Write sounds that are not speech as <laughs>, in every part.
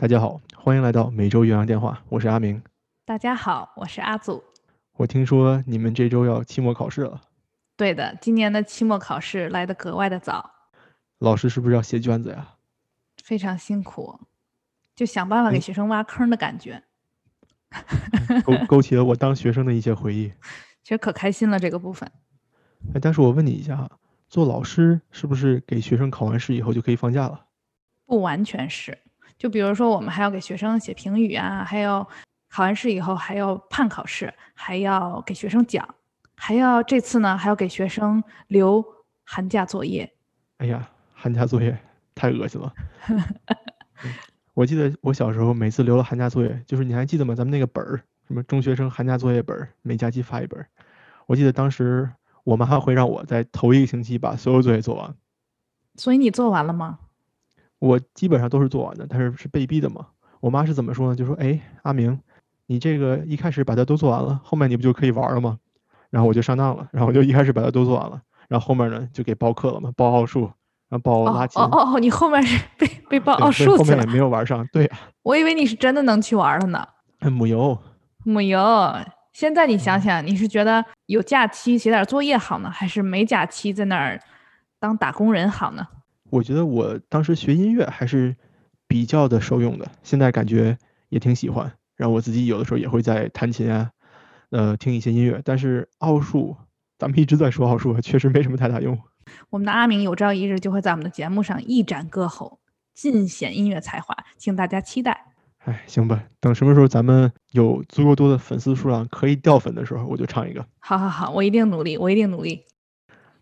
大家好，欢迎来到每周岳阳电话，我是阿明。大家好，我是阿祖。我听说你们这周要期末考试了。对的，今年的期末考试来得格外的早。老师是不是要写卷子呀？非常辛苦，就想办法给学生挖坑的感觉。<laughs> 勾勾起了我当学生的一些回忆。其实可开心了这个部分。哎，但是我问你一下哈，做老师是不是给学生考完试以后就可以放假了？不完全是，就比如说我们还要给学生写评语啊，还要考完试以后还要判考试，还要给学生讲，还要这次呢还要给学生留寒假作业。哎呀，寒假作业太恶心了。<laughs> 我记得我小时候每次留了寒假作业，就是你还记得吗？咱们那个本儿，什么中学生寒假作业本儿，每假期发一本。我记得当时我妈会让我在头一个星期把所有作业做完。所以你做完了吗？我基本上都是做完的，但是是被逼的嘛。我妈是怎么说呢？就说：“哎，阿明，你这个一开始把它都做完了，后面你不就可以玩了吗？”然后我就上当了，然后我就一开始把它都做完了，然后后面呢就给报课了嘛，报奥数，然后报拉琴。哦哦哦，你后面是被被报奥数后面也没有玩上。对啊，我以为你是真的能去玩了呢。母油，母油。现在你想想，你是觉得有假期写点作业好呢，还是没假期在那儿当打工人好呢？我觉得我当时学音乐还是比较的受用的，现在感觉也挺喜欢。然后我自己有的时候也会在弹琴啊，呃，听一些音乐。但是奥数，咱们一直在说奥数，确实没什么太大用。我们的阿明有朝一日就会在我们的节目上一展歌喉，尽显音乐才华，请大家期待。哎，行吧，等什么时候咱们有足够多的粉丝数量可以掉粉的时候，我就唱一个。好好好，我一定努力，我一定努力。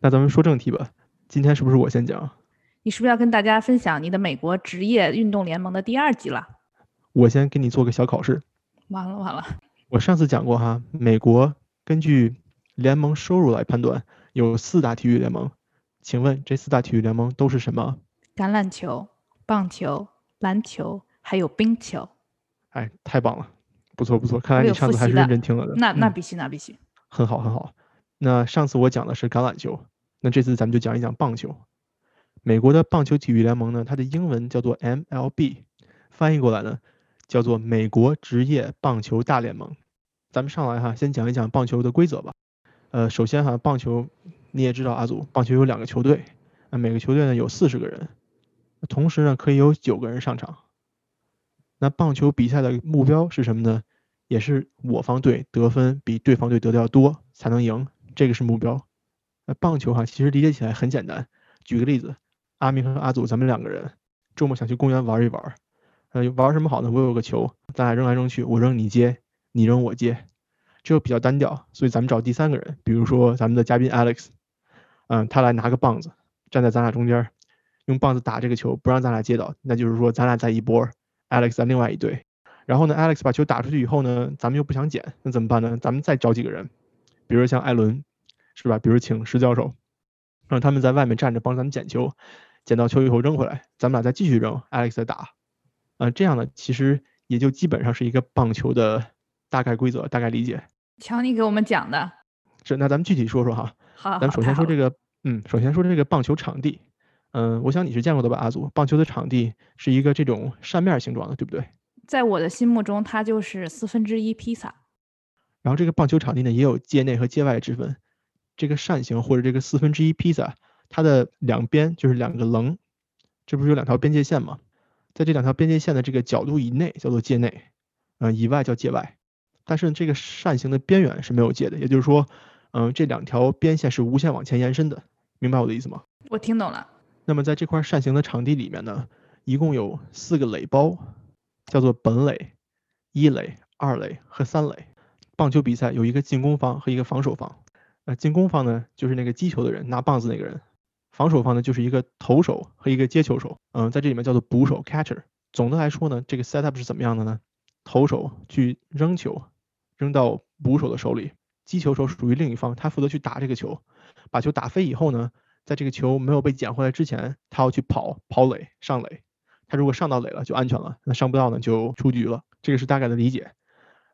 那咱们说正题吧，今天是不是我先讲？你是不是要跟大家分享你的美国职业运动联盟的第二集了？我先给你做个小考试。完了完了，我上次讲过哈，美国根据联盟收入来判断，有四大体育联盟。请问这四大体育联盟都是什么？橄榄球、棒球、篮球，还有冰球。哎，太棒了，不错不错，看来你上次还是认真听了的。那那必须那必须。很好很好。那上次我讲的是橄榄球，那这次咱们就讲一讲棒球。美国的棒球体育联盟呢，它的英文叫做 MLB，翻译过来呢叫做美国职业棒球大联盟。咱们上来哈，先讲一讲棒球的规则吧。呃，首先哈，棒球你也知道，阿祖，棒球有两个球队，那每个球队呢有四十个人，同时呢可以有九个人上场。那棒球比赛的目标是什么呢？也是我方队得分比对方队得的要多才能赢，这个是目标。那棒球哈，其实理解起来很简单。举个例子。阿明和阿祖，咱们两个人周末想去公园玩一玩，呃，玩什么好呢？我有个球，咱俩扔来扔去，我扔你接，你扔我接，这个比较单调，所以咱们找第三个人，比如说咱们的嘉宾 Alex，嗯，他来拿个棒子，站在咱俩中间，用棒子打这个球，不让咱俩接到，那就是说咱俩在一波，Alex 在另外一队。然后呢，Alex 把球打出去以后呢，咱们又不想捡，那怎么办呢？咱们再找几个人，比如像艾伦，是吧？比如请石教授，让他们在外面站着帮咱们捡球。捡到球以后扔回来，咱们俩再继续扔，Alex 再打，啊，这样呢，其实也就基本上是一个棒球的大概规则，大概理解。瞧你给我们讲的，是那咱们具体说说哈。好，咱们首先说这个，嗯，首先说这个棒球场地，嗯，我想你是见过的吧，阿祖，棒球的场地是一个这种扇面形状的，对不对？在我的心目中，它就是四分之一披萨。然后这个棒球场地呢，也有界内和界外之分，这个扇形或者这个四分之一披萨。它的两边就是两个棱，这不是有两条边界线吗？在这两条边界线的这个角度以内叫做界内，嗯，以外叫界外。但是这个扇形的边缘是没有界的，也就是说，嗯，这两条边线是无限往前延伸的，明白我的意思吗？我听懂了。那么在这块扇形的场地里面呢，一共有四个垒包，叫做本垒、一垒、二垒和三垒。棒球比赛有一个进攻方和一个防守方，呃，进攻方呢就是那个击球的人，拿棒子那个人。防守方呢，就是一个投手和一个接球手，嗯，在这里面叫做捕手 catcher。总的来说呢，这个 setup 是怎么样的呢？投手去扔球，扔到捕手的手里，击球手属于另一方，他负责去打这个球，把球打飞以后呢，在这个球没有被捡回来之前，他要去跑跑垒上垒，他如果上到垒了就安全了，那上不到呢就出局了。这个是大概的理解。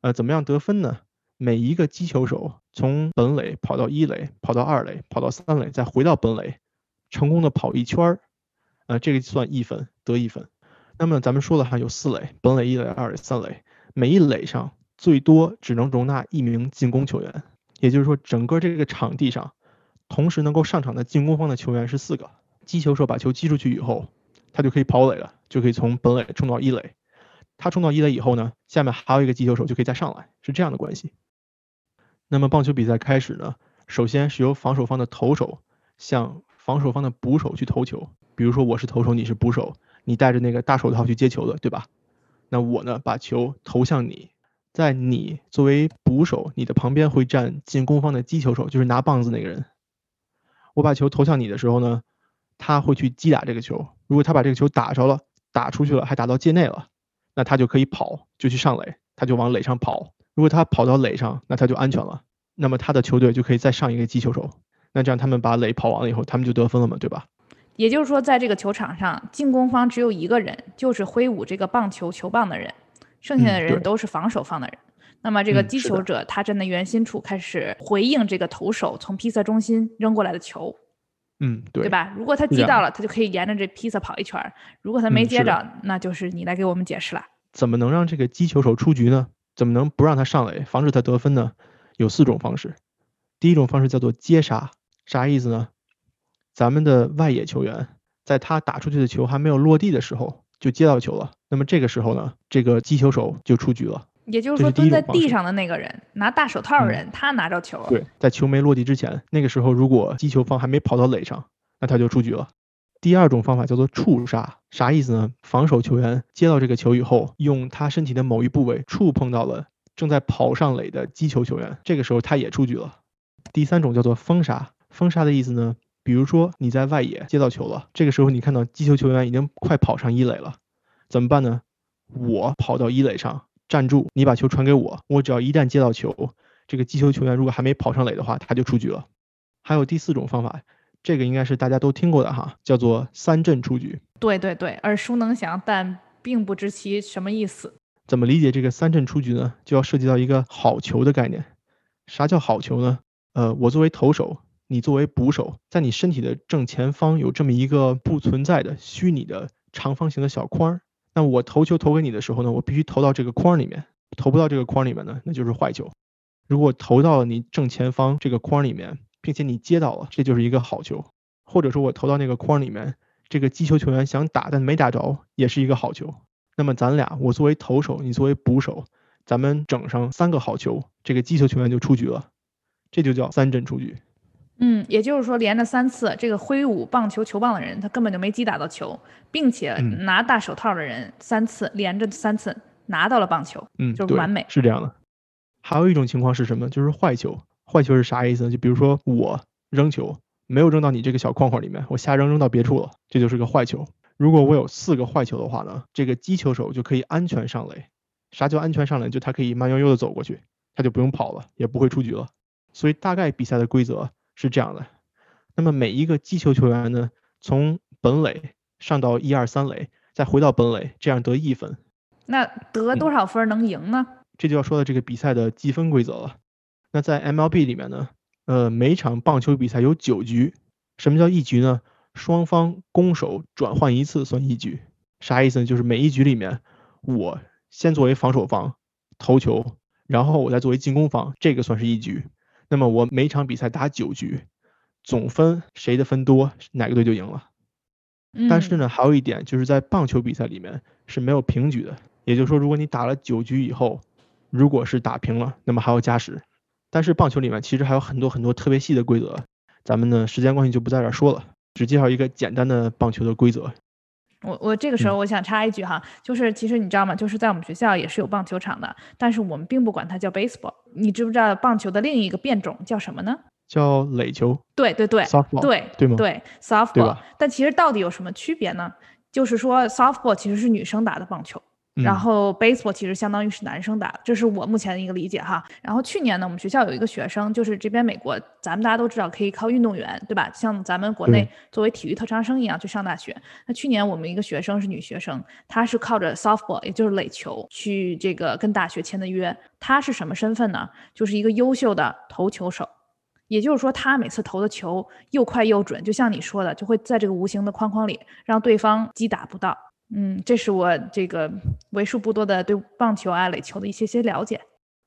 呃，怎么样得分呢？每一个击球手从本垒跑到一垒，跑到二垒，跑到三垒，再回到本垒。成功的跑一圈儿，呃，这个算一分得一分。那么咱们说了哈，有四垒，本垒、一垒、二垒、三垒，每一垒上最多只能容纳一名进攻球员，也就是说，整个这个场地上同时能够上场的进攻方的球员是四个。击球手把球击出去以后，他就可以跑垒了，就可以从本垒冲到一垒。他冲到一垒以后呢，下面还有一个击球手就可以再上来，是这样的关系。那么棒球比赛开始呢，首先是由防守方的投手向防守方的捕手去投球。比如说我是投手，你是捕手，你戴着那个大手套去接球的，对吧？那我呢，把球投向你，在你作为捕手，你的旁边会站进攻方的击球手，就是拿棒子那个人。我把球投向你的时候呢，他会去击打这个球。如果他把这个球打着了，打出去了，还打到界内了，那他就可以跑，就去上垒，他就往垒上跑。如果他跑到垒上，那他就安全了。那么他的球队就可以再上一个击球手。那这样他们把垒跑完了以后，他们就得分了嘛，对吧？也就是说，在这个球场上，进攻方只有一个人，就是挥舞这个棒球球棒的人，剩下的人都是防守方的人。那么这个击球者他站在圆心处，开始回应这个投手从披萨中心扔过来的球。嗯，对，对吧？如果他击到了，他就可以沿着这披萨跑一圈；如果他没接着，那就是你来给我们解释了。怎么能让这个击球手出局呢？怎么能不让他上垒，防止他得分呢？有四种方式。第一种方式叫做接杀，啥意思呢？咱们的外野球员在他打出去的球还没有落地的时候就接到球了，那么这个时候呢，这个击球手就出局了。也就是说，蹲在地上的那个人拿大手套的人，他拿着球了。对，在球没落地之前，那个时候如果击球方还没跑到垒上，那他就出局了。第二种方法叫做触杀，啥意思呢？防守球员接到这个球以后，用他身体的某一部位触碰到了正在跑上垒的击球球员，这个时候他也出局了。第三种叫做封杀，封杀的意思呢，比如说你在外野接到球了，这个时候你看到击球球员已经快跑上一垒了，怎么办呢？我跑到一垒上站住，你把球传给我，我只要一旦接到球，这个击球球员如果还没跑上垒的话，他就出局了。还有第四种方法。这个应该是大家都听过的哈，叫做三振出局。对对对，耳熟能详，但并不知其什么意思。怎么理解这个三振出局呢？就要涉及到一个好球的概念。啥叫好球呢？呃，我作为投手，你作为捕手，在你身体的正前方有这么一个不存在的虚拟的长方形的小框儿。那我投球投给你的时候呢，我必须投到这个框里面。投不到这个框里面呢，那就是坏球。如果投到了你正前方这个框里面。并且你接到了，这就是一个好球，或者说我投到那个框里面，这个击球球员想打但没打着，也是一个好球。那么咱俩，我作为投手，你作为捕手，咱们整上三个好球，这个击球球员就出局了，这就叫三振出局。嗯，也就是说连着三次，这个挥舞棒球球棒的人他根本就没击打到球，并且拿大手套的人三次连着三次拿到了棒球，嗯，就是完美，是这样的。还有一种情况是什么？就是坏球。坏球是啥意思呢？就比如说我扔球没有扔到你这个小框框里面，我瞎扔扔到别处了，这就是个坏球。如果我有四个坏球的话呢，这个击球手就可以安全上垒。啥叫安全上垒？就他可以慢悠悠的走过去，他就不用跑了，也不会出局了。所以大概比赛的规则是这样的。那么每一个击球球员呢，从本垒上到一二三垒，再回到本垒，这样得一分。那得多少分能赢呢？这就要说到这个比赛的积分规则了。那在 MLB 里面呢，呃，每场棒球比赛有九局。什么叫一局呢？双方攻守转换一次算一局。啥意思呢？就是每一局里面，我先作为防守方投球，然后我再作为进攻方，这个算是一局。那么我每场比赛打九局，总分谁的分多，哪个队就赢了。但是呢，还有一点就是在棒球比赛里面是没有平局的。也就是说，如果你打了九局以后，如果是打平了，那么还要加时。但是棒球里面其实还有很多很多特别细的规则，咱们呢时间关系就不在这儿说了，只介绍一个简单的棒球的规则。我我这个时候我想插一句哈，就是其实你知道吗？就是在我们学校也是有棒球场的，但是我们并不管它叫 baseball。你知不知道棒球的另一个变种叫什么呢？叫垒球。对对对，softball。对对吗？对，softball。但其实到底有什么区别呢？就是说 softball 其实是女生打的棒球。然后 baseball 其实相当于是男生打，这是我目前的一个理解哈。然后去年呢，我们学校有一个学生，就是这边美国，咱们大家都知道可以靠运动员，对吧？像咱们国内作为体育特长生一样去上大学。那去年我们一个学生是女学生，她是靠着 softball，也就是垒球去这个跟大学签的约。她是什么身份呢？就是一个优秀的投球手，也就是说她每次投的球又快又准，就像你说的，就会在这个无形的框框里让对方击打不到。嗯，这是我这个为数不多的对棒球啊、垒球的一些些了解。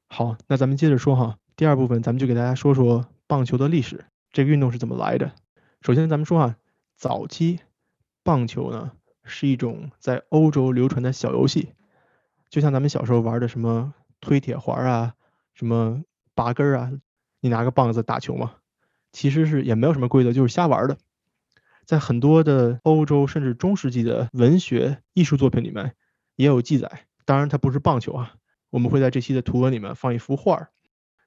好，那咱们接着说哈，第二部分咱们就给大家说说棒球的历史，这个运动是怎么来的。首先咱们说啊，早期棒球呢是一种在欧洲流传的小游戏，就像咱们小时候玩的什么推铁环啊、什么拔根啊，你拿个棒子打球嘛，其实是也没有什么规则，就是瞎玩的。在很多的欧洲甚至中世纪的文学艺术作品里面也有记载，当然它不是棒球啊。我们会在这期的图文里面放一幅画儿，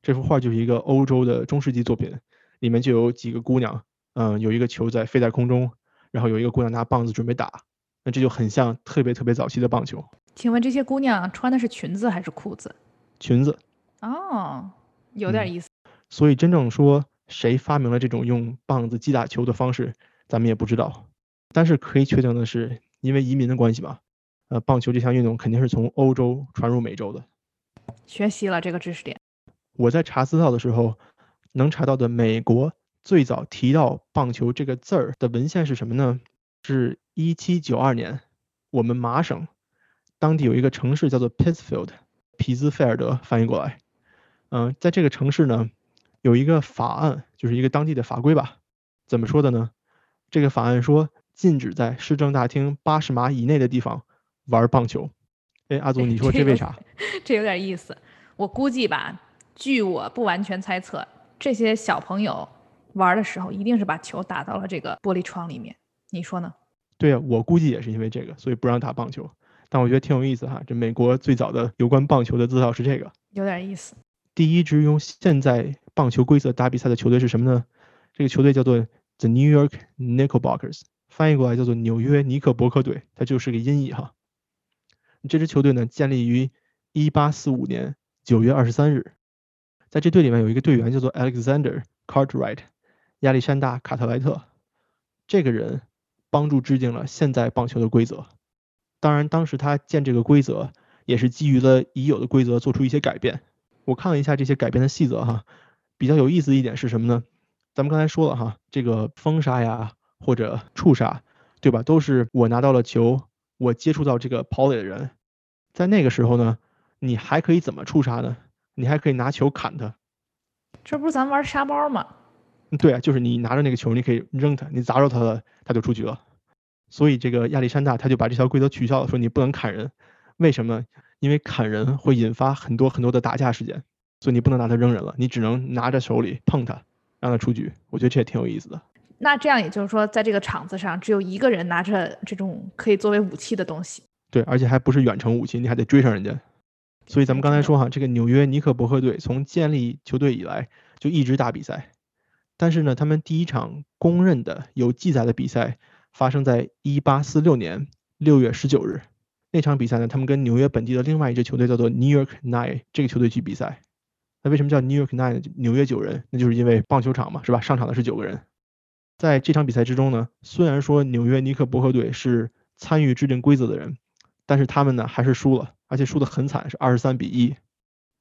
这幅画就是一个欧洲的中世纪作品，里面就有几个姑娘，嗯，有一个球在飞在空中，然后有一个姑娘拿棒子准备打，那这就很像特别特别早期的棒球。请问这些姑娘穿的是裙子还是裤子？裙子。哦，有点意思。所以真正说谁发明了这种用棒子击打球的方式？咱们也不知道，但是可以确定的是，因为移民的关系吧，呃，棒球这项运动肯定是从欧洲传入美洲的。学习了这个知识点。我在查资料的时候，能查到的美国最早提到棒球这个字儿的文献是什么呢？是一七九二年，我们麻省当地有一个城市叫做 Pittsfield，皮兹菲尔德翻译过来。嗯，在这个城市呢，有一个法案，就是一个当地的法规吧。怎么说的呢？这个法案说禁止在市政大厅八十码以内的地方玩棒球。哎，阿祖，你 <laughs> 说这为啥？<laughs> 这有点意思。我估计吧，据我不完全猜测，这些小朋友玩的时候一定是把球打到了这个玻璃窗里面。你说呢？对啊，我估计也是因为这个，所以不让打棒球。但我觉得挺有意思哈。这美国最早的有关棒球的资料是这个，有点意思。第一支用现在棒球规则打比赛的球队是什么呢？这个球队叫做。The New York Knickerbockers 翻译过来叫做纽约尼克伯克队，它就是个音译哈。这支球队呢建立于1845年9月23日，在这队里面有一个队员叫做 Alexander Cartwright，亚历山大·卡特莱特。这个人帮助制定了现在棒球的规则。当然，当时他建这个规则也是基于了已有的规则做出一些改变。我看了一下这些改变的细则哈，比较有意思一点是什么呢？咱们刚才说了哈，这个封杀呀或者触杀，对吧？都是我拿到了球，我接触到这个跑垒的人，在那个时候呢，你还可以怎么触杀呢？你还可以拿球砍他。这不是咱玩沙包吗？对啊，就是你拿着那个球，你可以扔他，你砸着他了，他就出局了。所以这个亚历山大他就把这条规则取消了，说你不能砍人。为什么？因为砍人会引发很多很多的打架事件，所以你不能拿他扔人了，你只能拿着手里碰他。让他出局，我觉得这也挺有意思的。那这样也就是说，在这个场子上，只有一个人拿着这种可以作为武器的东西。对，而且还不是远程武器，你还得追上人家。所以咱们刚才说哈，这个纽约尼克伯克队从建立球队以来就一直打比赛。但是呢，他们第一场公认的有记载的比赛发生在一八四六年六月十九日。那场比赛呢，他们跟纽约本地的另外一支球队叫做 New York Nine 这个球队去比赛。那为什么叫 New York Nine 纽约九人？那就是因为棒球场嘛，是吧？上场的是九个人。在这场比赛之中呢，虽然说纽约尼克伯克队是参与制定规则的人，但是他们呢还是输了，而且输得很惨，是二十三比一。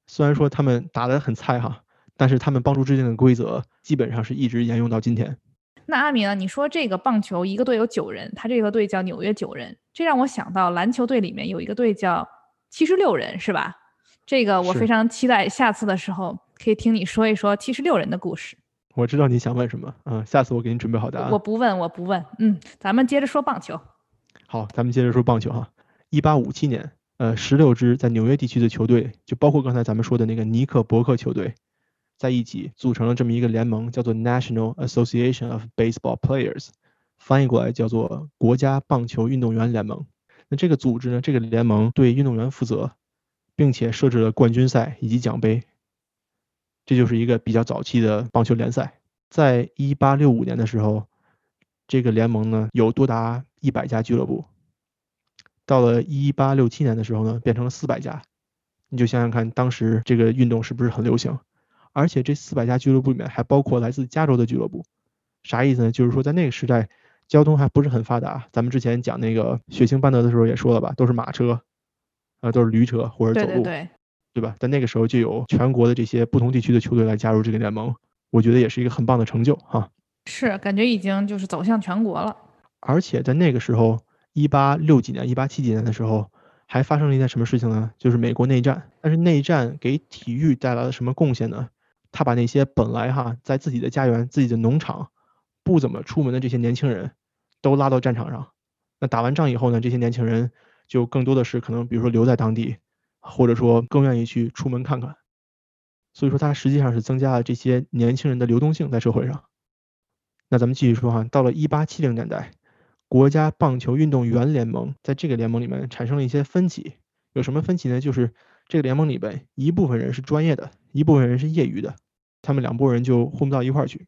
虽然说他们打得很菜哈，但是他们帮助制定的规则基本上是一直沿用到今天。那阿明啊，你说这个棒球一个队有九人，他这个队叫纽约九人，这让我想到篮球队里面有一个队叫七十六人，是吧？这个我非常期待，下次的时候可以听你说一说七十六人的故事。我知道你想问什么，嗯，下次我给你准备好答案。我不问，我不问，嗯，咱们接着说棒球。好，咱们接着说棒球哈。一八五七年，呃，十六支在纽约地区的球队，就包括刚才咱们说的那个尼克伯克球队，在一起组成了这么一个联盟，叫做 National Association of Baseball Players，翻译过来叫做国家棒球运动员联盟。那这个组织呢，这个联盟对运动员负责。并且设置了冠军赛以及奖杯，这就是一个比较早期的棒球联赛。在一八六五年的时候，这个联盟呢有多达一百家俱乐部。到了一八六七年的时候呢，变成了四百家。你就想想看，当时这个运动是不是很流行？而且这四百家俱乐部里面还包括来自加州的俱乐部。啥意思呢？就是说在那个时代，交通还不是很发达。咱们之前讲那个血腥班德的时候也说了吧，都是马车。啊，都是驴车或者走路，对对吧？在那个时候就有全国的这些不同地区的球队来加入这个联盟，我觉得也是一个很棒的成就哈。是，感觉已经就是走向全国了。而且在那个时候，一八六几年、一八七几年的时候，还发生了一件什么事情呢？就是美国内战。但是内战给体育带来了什么贡献呢？他把那些本来哈在自己的家园、自己的农场不怎么出门的这些年轻人都拉到战场上。那打完仗以后呢，这些年轻人就更多的是可能，比如说留在当地，或者说更愿意去出门看看。所以说，它实际上是增加了这些年轻人的流动性在社会上。那咱们继续说哈，到了一八七零年代。国家棒球运动员联盟在这个联盟里面产生了一些分歧，有什么分歧呢？就是这个联盟里边一部分人是专业的，一部分人是业余的，他们两拨人就混不到一块儿去，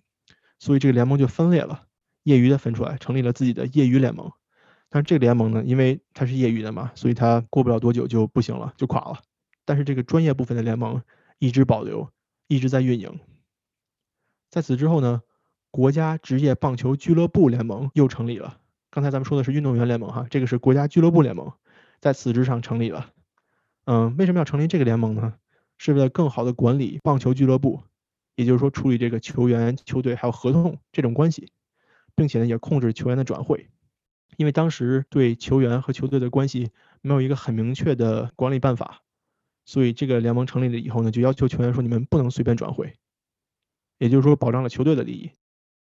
所以这个联盟就分裂了，业余的分出来，成立了自己的业余联盟。但是这个联盟呢，因为它是业余的嘛，所以它过不了多久就不行了，就垮了。但是这个专业部分的联盟一直保留，一直在运营。在此之后呢，国家职业棒球俱乐部联盟又成立了。刚才咱们说的是运动员联盟哈，这个是国家俱乐部联盟，在此之上成立了。嗯，为什么要成立这个联盟呢？是为了更好的管理棒球俱乐部，也就是说处理这个球员、球队还有合同这种关系，并且呢也控制球员的转会。因为当时对球员和球队的关系没有一个很明确的管理办法，所以这个联盟成立了以后呢，就要求球员说你们不能随便转会，也就是说保障了球队的利益。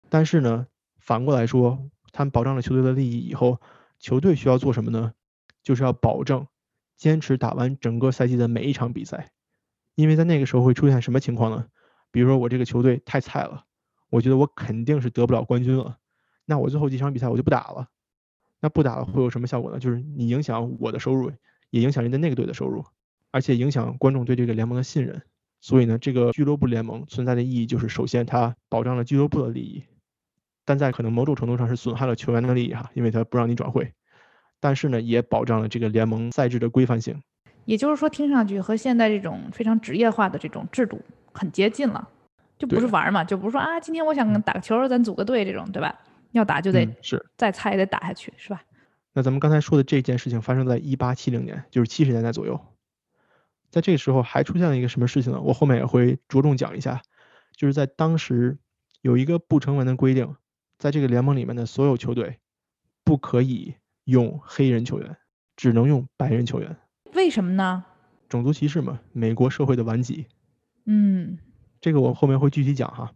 但是呢，反过来说。他们保障了球队的利益以后，球队需要做什么呢？就是要保证坚持打完整个赛季的每一场比赛，因为在那个时候会出现什么情况呢？比如说我这个球队太菜了，我觉得我肯定是得不了冠军了，那我最后几场比赛我就不打了。那不打了会有什么效果呢？就是你影响我的收入，也影响人家那个队的收入，而且影响观众对这个联盟的信任。所以呢，这个俱乐部联盟存在的意义就是，首先它保障了俱乐部的利益。但在可能某种程度上是损害了球员的利益哈，因为它不让你转会，但是呢，也保障了这个联盟赛制的规范性。也就是说，听上去和现在这种非常职业化的这种制度很接近了，就不是玩嘛，就不是说啊，今天我想打个球，咱组个队这种，对吧？要打就得是再菜也得打下去，是吧？那咱们刚才说的这件事情发生在一八七零年，就是七十年代左右，在这个时候还出现了一个什么事情呢？我后面也会着重讲一下，就是在当时有一个不成文的规定。在这个联盟里面的所有球队，不可以用黑人球员，只能用白人球员。为什么呢？种族歧视嘛，美国社会的顽疾。嗯，这个我后面会具体讲哈。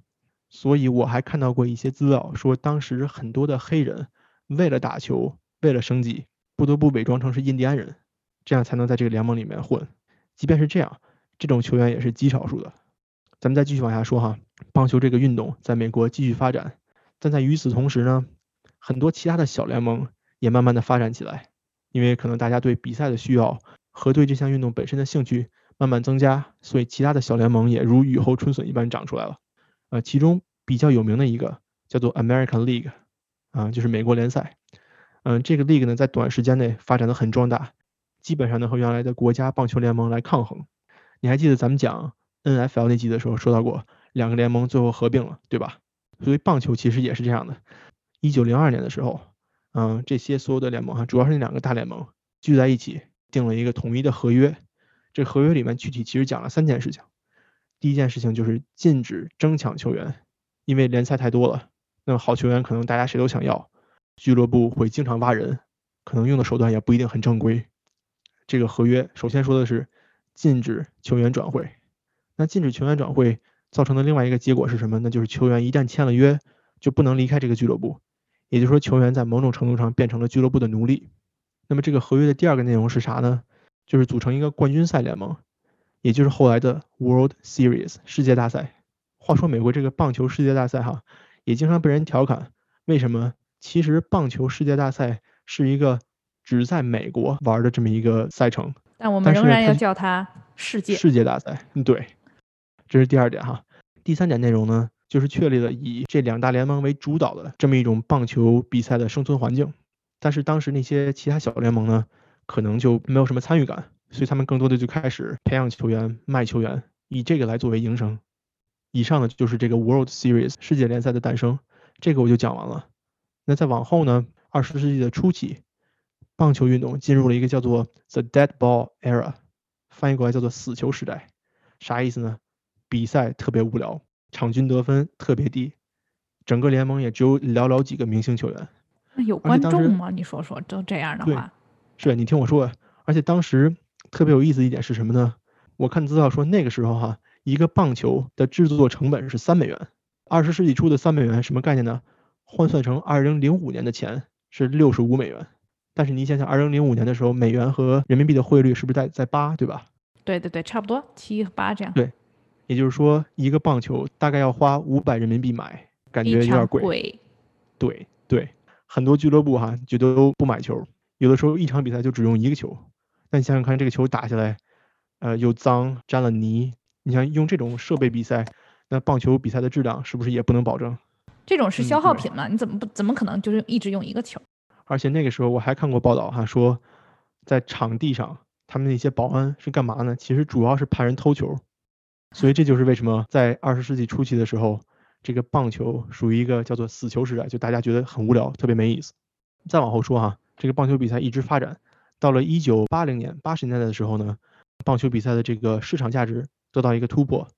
所以我还看到过一些资料，说当时很多的黑人为了打球，为了生计，不得不伪装成是印第安人，这样才能在这个联盟里面混。即便是这样，这种球员也是极少数的。咱们再继续往下说哈，棒球这个运动在美国继续发展。但在与此同时呢，很多其他的小联盟也慢慢的发展起来，因为可能大家对比赛的需要和对这项运动本身的兴趣慢慢增加，所以其他的小联盟也如雨后春笋一般长出来了。呃，其中比较有名的一个叫做 American League，啊，就是美国联赛。嗯，这个 league 呢在短时间内发展的很壮大，基本上呢和原来的国家棒球联盟来抗衡。你还记得咱们讲 NFL 那集的时候说到过，两个联盟最后合并了，对吧？所以棒球其实也是这样的。一九零二年的时候，嗯，这些所有的联盟哈，主要是那两个大联盟聚在一起，定了一个统一的合约。这合约里面具体其实讲了三件事情。第一件事情就是禁止争抢球员，因为联赛太多了，那么好球员可能大家谁都想要，俱乐部会经常挖人，可能用的手段也不一定很正规。这个合约首先说的是禁止球员转会，那禁止球员转会。造成的另外一个结果是什么？那就是球员一旦签了约，就不能离开这个俱乐部，也就是说，球员在某种程度上变成了俱乐部的奴隶。那么这个合约的第二个内容是啥呢？就是组成一个冠军赛联盟，也就是后来的 World Series 世界大赛。话说美国这个棒球世界大赛哈，也经常被人调侃，为什么？其实棒球世界大赛是一个只在美国玩的这么一个赛程，但我们仍然要叫它世界世界大赛。对。这是第二点哈，第三点内容呢，就是确立了以这两大联盟为主导的这么一种棒球比赛的生存环境。但是当时那些其他小联盟呢，可能就没有什么参与感，所以他们更多的就开始培养球员、卖球员，以这个来作为营生。以上呢就是这个 World Series 世界联赛的诞生，这个我就讲完了。那再往后呢，二十世纪的初期，棒球运动进入了一个叫做 The Dead Ball Era，翻译过来叫做死球时代，啥意思呢？比赛特别无聊，场均得分特别低，整个联盟也只有寥寥几个明星球员。那有观众吗？你说说，都这样的话，是你听我说，而且当时特别有意思一点是什么呢？我看资料说那个时候哈，一个棒球的制作成本是三美元，二十世纪初的三美元什么概念呢？换算成二零零五年的钱是六十五美元。但是你想想，二零零五年的时候，美元和人民币的汇率是不是在在八，对吧？对对对，差不多七八这样。对，也就是说，一个棒球大概要花五百人民币买，感觉有点贵。对对，很多俱乐部哈就都不买球，有的时候一场比赛就只用一个球。那你想想看，这个球打下来，呃，又脏，沾了泥。你像用这种设备比赛，那棒球比赛的质量是不是也不能保证？这种是消耗品嘛？你怎么不怎么可能就是一直用一个球？而且那个时候我还看过报道哈，说在场地上。他们那些保安是干嘛呢？其实主要是怕人偷球，所以这就是为什么在二十世纪初期的时候，这个棒球属于一个叫做死球时代，就大家觉得很无聊，特别没意思。再往后说哈，这个棒球比赛一直发展，到了一九八零年八十年代的时候呢，棒球比赛的这个市场价值得到一个突破。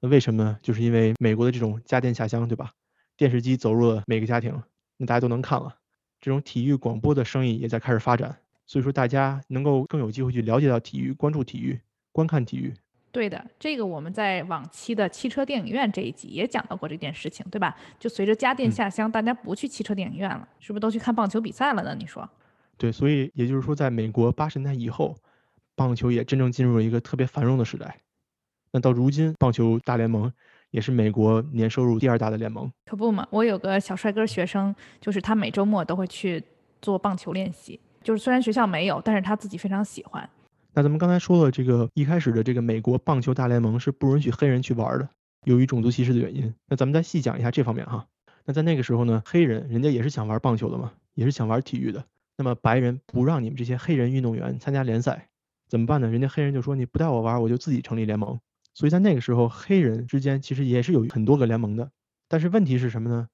那为什么呢？就是因为美国的这种家电下乡，对吧？电视机走入了每个家庭，那大家都能看了，这种体育广播的生意也在开始发展。所以说，大家能够更有机会去了解到体育、关注体育、观看体育。对的，这个我们在往期的汽车电影院这一集也讲到过这件事情，对吧？就随着家电下乡，大家不去汽车电影院了，是不是都去看棒球比赛了呢？你说？对，所以也就是说，在美国八十年代以后，棒球也真正进入了一个特别繁荣的时代。那到如今，棒球大联盟也是美国年收入第二大的联盟。可不嘛，我有个小帅哥学生，就是他每周末都会去做棒球练习。就是虽然学校没有，但是他自己非常喜欢。那咱们刚才说了，这个一开始的这个美国棒球大联盟是不允许黑人去玩的，由于种族歧视的原因。那咱们再细讲一下这方面哈。那在那个时候呢，黑人人家也是想玩棒球的嘛，也是想玩体育的。那么白人不让你们这些黑人运动员参加联赛，怎么办呢？人家黑人就说你不带我玩，我就自己成立联盟。所以在那个时候，黑人之间其实也是有很多个联盟的。但是问题是什么呢？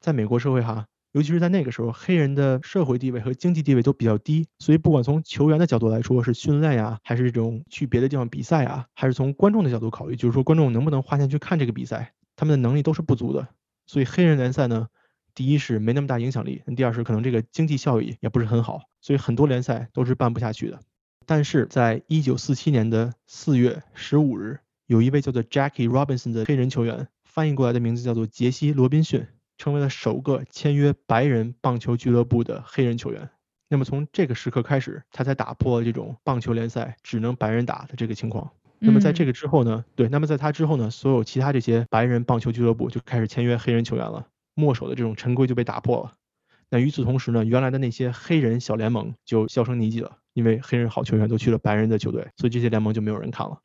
在美国社会哈。尤其是在那个时候，黑人的社会地位和经济地位都比较低，所以不管从球员的角度来说，是训练呀，还是这种去别的地方比赛啊，还是从观众的角度考虑，就是说观众能不能花钱去看这个比赛，他们的能力都是不足的。所以黑人联赛呢，第一是没那么大影响力，第二是可能这个经济效益也不是很好，所以很多联赛都是办不下去的。但是在一九四七年的四月十五日，有一位叫做 Jackie Robinson 的黑人球员，翻译过来的名字叫做杰西·罗宾逊。成为了首个签约白人棒球俱乐部的黑人球员。那么从这个时刻开始，他才打破了这种棒球联赛只能白人打的这个情况。那么在这个之后呢？对，那么在他之后呢？所有其他这些白人棒球俱乐部就开始签约黑人球员了，墨守的这种陈规就被打破了。那与此同时呢？原来的那些黑人小联盟就销声匿迹了，因为黑人好球员都去了白人的球队，所以这些联盟就没有人看了。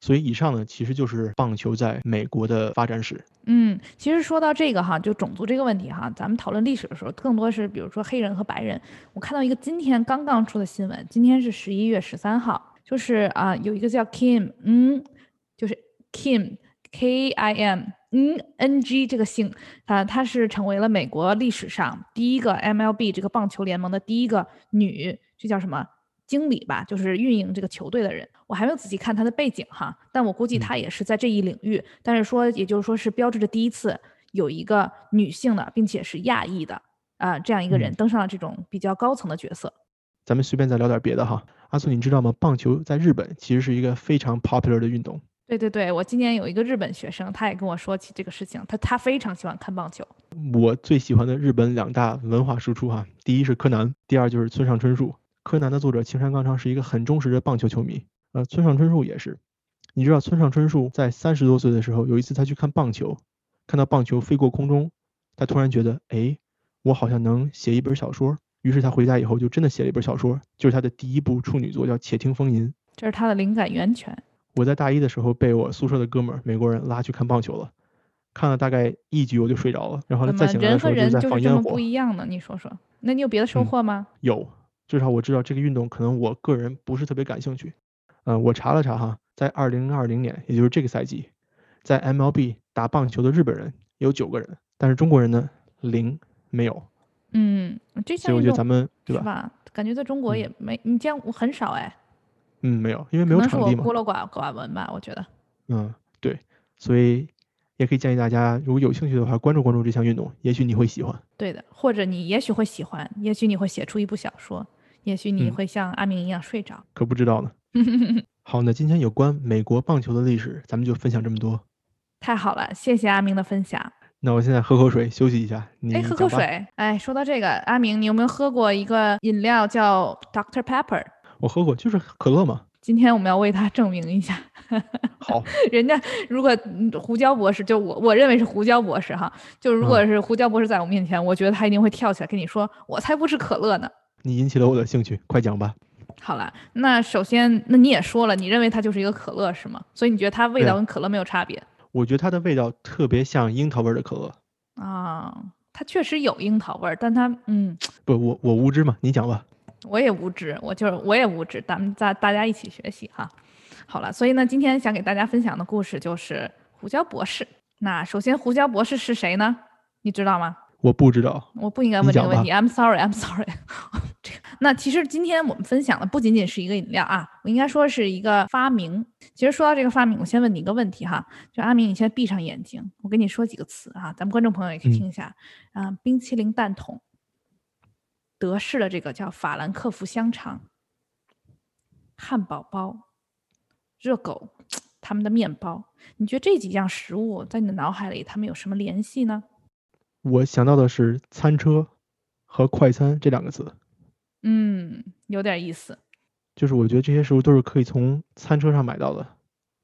所以以上呢，其实就是棒球在美国的发展史。嗯，其实说到这个哈，就种族这个问题哈，咱们讨论历史的时候，更多是比如说黑人和白人。我看到一个今天刚刚出的新闻，今天是十一月十三号，就是啊，有一个叫 Kim，嗯，就是 Kim K I M N N G 这个姓，啊，她是成为了美国历史上第一个 MLB 这个棒球联盟的第一个女，这叫什么？经理吧，就是运营这个球队的人，我还没有仔细看她的背景哈，但我估计她也是在这一领域。但是说，也就是说是标志着第一次有一个女性的，并且是亚裔的啊这样一个人登上了这种比较高层的角色。咱们随便再聊点别的哈，阿苏，你知道吗？棒球在日本其实是一个非常 popular 的运动。对对对，我今年有一个日本学生，他也跟我说起这个事情，他他非常喜欢看棒球。我最喜欢的日本两大文化输出哈，第一是柯南，第二就是村上春树。柯南的作者青山刚昌是一个很忠实的棒球球迷，呃，村上春树也是。你知道村上春树在三十多岁的时候，有一次他去看棒球，看到棒球飞过空中，他突然觉得，哎，我好像能写一本小说。于是他回家以后就真的写了一本小说，就是他的第一部处女作，叫《且听风吟》。这是他的灵感源泉。我在大一的时候被我宿舍的哥们儿美国人拉去看棒球了，看了大概一局我就睡着了，然后再醒来的时候就在放烟火。不一样呢？你说说，那你有别的收获吗？有。至少我知道这个运动可能我个人不是特别感兴趣。嗯，我查了查哈，在二零二零年，也就是这个赛季，在 MLB 打棒球的日本人有九个人，但是中国人呢零没有。嗯，这所以我觉得咱们对吧？感觉在中国也没你见过很少哎。嗯，没有，因为没有场地嘛。孤陋寡寡闻吧，我觉得。嗯，对，所以也可以建议大家，如果有兴趣的话，关注关注这项运动，也许你会喜欢。对的，或者你也许会喜欢，也许你会写出一部小说，也许你嗯会像阿明一样睡着。可不知道呢。<laughs> 好，那今天有关美国棒球的历史，咱们就分享这么多。太好了，谢谢阿明的分享。那我现在喝口水，休息一下。你哎，喝口。水。哎，说到这个，阿明，你有没有喝过一个饮料叫 Dr Pepper？我喝过，就是可乐嘛。今天我们要为他证明一下，<laughs> 好，人家如果嗯胡椒博士，就我我认为是胡椒博士哈，就如果嗯是胡椒博士在我面前，我觉得他一定会跳起来跟你说，我才不是可乐呢。你引起了我的兴趣，快讲吧。好了，那首先，那你也说了，你认为它就是一个可乐是吗？所以你觉得它味道跟可乐没有差别我觉得它的味道特别像樱桃味儿的可乐。啊？它确实有樱桃味儿，但它嗯，不，我我无知嘛，你讲吧。我也无知，我就是我也无知，咱们大大家一起学习哈。好了，所以呢，今天想给大家分享的故事就是胡椒博士。那首先，胡椒博士是谁呢？你知道吗？我不知道。我不应该问这个问题，I'm sorry，I'm <laughs> sorry <laughs> 这个。那其实今天我们分享的不仅仅是一个饮料啊，我应该说是一个发明。其实说到这个发明，我先问你一个问题哈，就阿明，你先闭上眼睛，我跟你说几个词啊，咱们观众朋友也可以嗯听一下啊、冰淇淋蛋筒，德式的这个叫法兰克福香肠，汉堡包，热狗，他们的面包。你觉得这几样食物在你的脑海里，它们有什么联系呢？我想到的是餐车和快餐这两个字，嗯，有点意思。就是我觉得这些食物都是可以从餐车上买到的，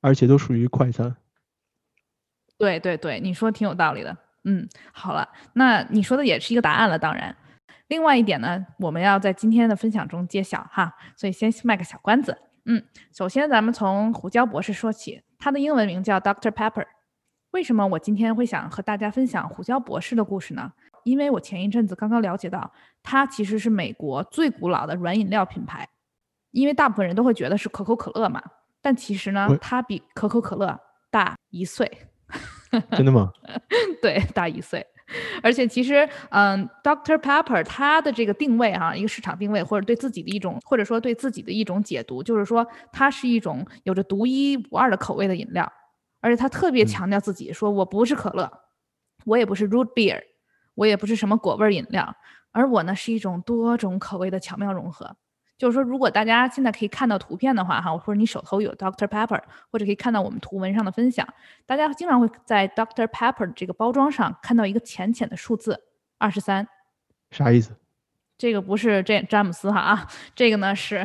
而且都属于快餐。对对对，你说挺有道理的。嗯，好了，那你说的也是一个答案了，当然。另外一点呢，我们要在今天的分享中揭晓哈，所以先卖个小关子。嗯，首先咱们从胡椒博士说起，他的英文名叫 Dr. Pepper。为什么我今天会想和大家分享胡椒博士的故事呢？因为我前一阵子刚刚了解到，它其实是美国最古老的软饮料品牌。因为大部分人都会觉得是可口可乐嘛，但其实呢喂，它比可口可乐大一岁。真的吗？<laughs> 对，大一岁。<laughs> 而且其实，嗯，Dr. Pepper 它的这个定位哈、一个市场定位，或者对自己的一种，或者说对自己的一种解读，就是说它是一种有着独一无二的口味的饮料，而且它特别嗯强调自己说，我不是可乐，我也不是 root beer，我也不是什么果味儿饮料，而我呢是一种多种口味的巧妙融合。就是说，如果大家现在可以看到图片的话，哈，或者你手头有 Dr. Pepper，或者可以看到我们图文上的分享，大家经常会在 Dr. Pepper 这个包装上看到一个浅浅的数字二十三。啥意思？这个不是詹詹姆斯哈啊，这个呢是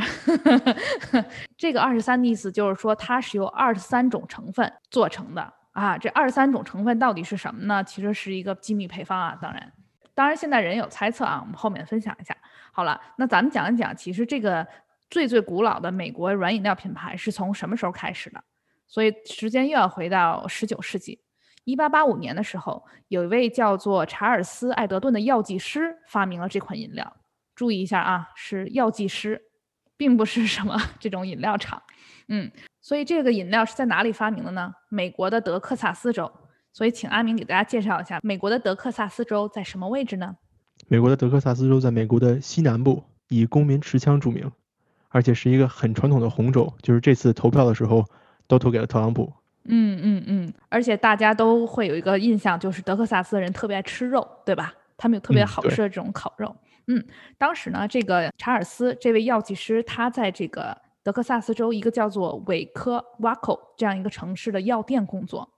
<laughs> 这个二十三的意思，就是说它是由二十三种成分做成的啊。这二十三种成分到底是什么呢？其实是一个机密配方啊，当然，当然现在人有猜测啊，我们后面分享一下。好了，那咱们讲一讲，其实这个最最古老的美国软饮料品牌是从什么时候开始的？所以时间又要回到十九世纪，一八八五年的时候，有一位叫做查尔斯·艾德顿的药剂师发明了这款饮料。注意一下啊，是药剂师，并不是什么这种饮料厂。嗯，所以这个饮料是在哪里发明的呢？美国的德克萨斯州。所以请阿明给大家介绍一下，美国的德克萨斯州在什么位置呢？美国的德克萨斯州在美国的西南部，以公民持枪著名，而且是一个很传统的红州，就是这次投票的时候都投给了特朗普。嗯嗯嗯，而且大家都会有一个印象，就是德克萨斯人特别爱吃肉，对吧？他们有特别好吃的这种烤肉。嗯，当时呢，这个查尔斯这位药剂师，他在这个德克萨斯州一个叫做韦科瓦口这样一个城市的药店工作。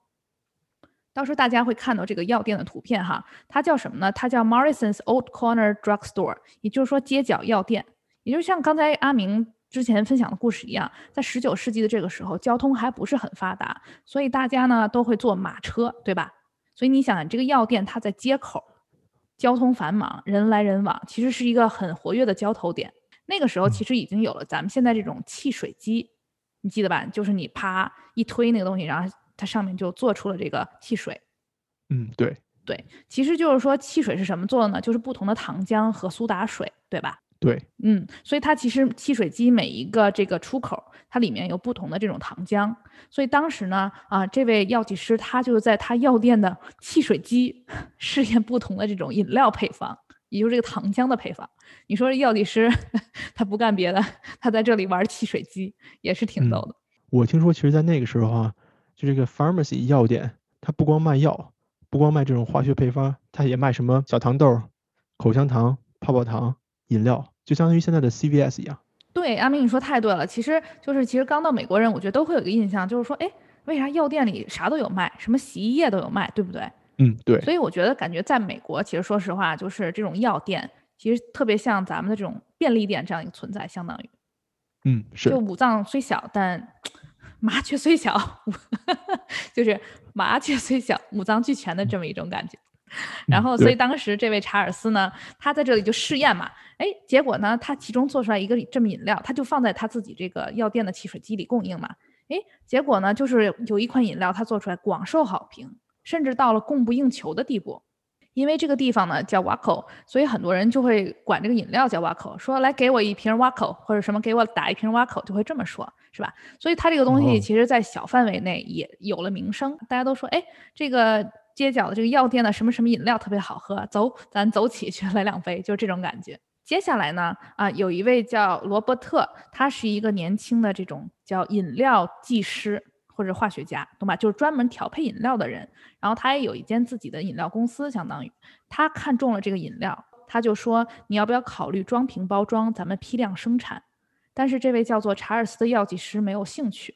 到时候大家会看到这个药店的图片哈，它叫什么呢？它叫 Morrison's Old Corner Drug Store，也就是说街角药店。也就像刚才阿明之前分享的故事一样，在十九世纪的这个时候，交通还不是很发达，所以大家呢都会坐马车，对吧？所以你想想，这个药店它在街口，交通繁忙，人来人往，其实是一个很活跃的交头点。那个时候嗯其实已经有了咱们现在这种汽水机，你记得吧？就是你啪一推那个东西，然后它上面就做出了这个汽水。嗯，对，对，其实就是说汽水是什么做的呢？就是不同的糖浆和苏打水，对吧？对，嗯，所以它其实汽水机每一个这个出口，它里面有不同的这种糖浆。所以当时呢，啊，这位药剂师他就在他药店的汽水机 <laughs> 试验不同的这种饮料配方，也就是这个糖浆的配方。你说药剂师 <laughs> 他不干别的，他在这里玩汽水机，也是挺逗嗯的。我听说，其实，在那个时候啊，就这个 pharmacy 药店，它不光卖药，不光卖这种化学配方，它也卖什么小糖豆、口香糖、泡泡糖、饮料，就相当于现在的 CVS 一样。对，阿明你说太对了。其实就是其实刚到美国人，我觉得都会有一个印象，就是说，哎，为啥药店里啥都有卖，什么洗衣液都有卖，对不对？嗯，对。所以我觉得感觉在美国，其实说实话，就是这种药店，其实特别像咱们的这种便利店这样一个存在，相当于。嗯，是。就五脏虽小，但麻雀虽小，<laughs> 就是麻雀虽小，五脏俱全的这么一种感觉。然后，所以当时这位查尔斯呢，他在这里就试验嘛，哎，结果呢，他其中做出来一个这么饮料，他就放在他自己这个药店的汽水机里供应嘛，哎，结果呢，就是有一款饮料他做出来广受好评，甚至到了供不应求的地步。因为这个地方呢叫 Waco，所以很多人就会管这个饮料叫 Waco，说来给我一瓶 Waco，或者什么给我打一瓶 Waco，就会这么说，是吧？所以它这个东西其实，在小范围内也有了名声，大家都说，哎，这个街角的这个药店的什么什么饮料特别好喝，走，咱走起去来两杯，就是这种感觉。接下来呢，啊，有一位叫罗伯特，他是一个年轻的这种叫饮料技师。或者化学家，懂吧？就是专门调配饮料的人。然后他也有一间自己的饮料公司，相当于他看中了这个饮料，他就说你要不要考虑装瓶包装，咱们批量生产。但是这位叫做查尔斯的药剂师没有兴趣，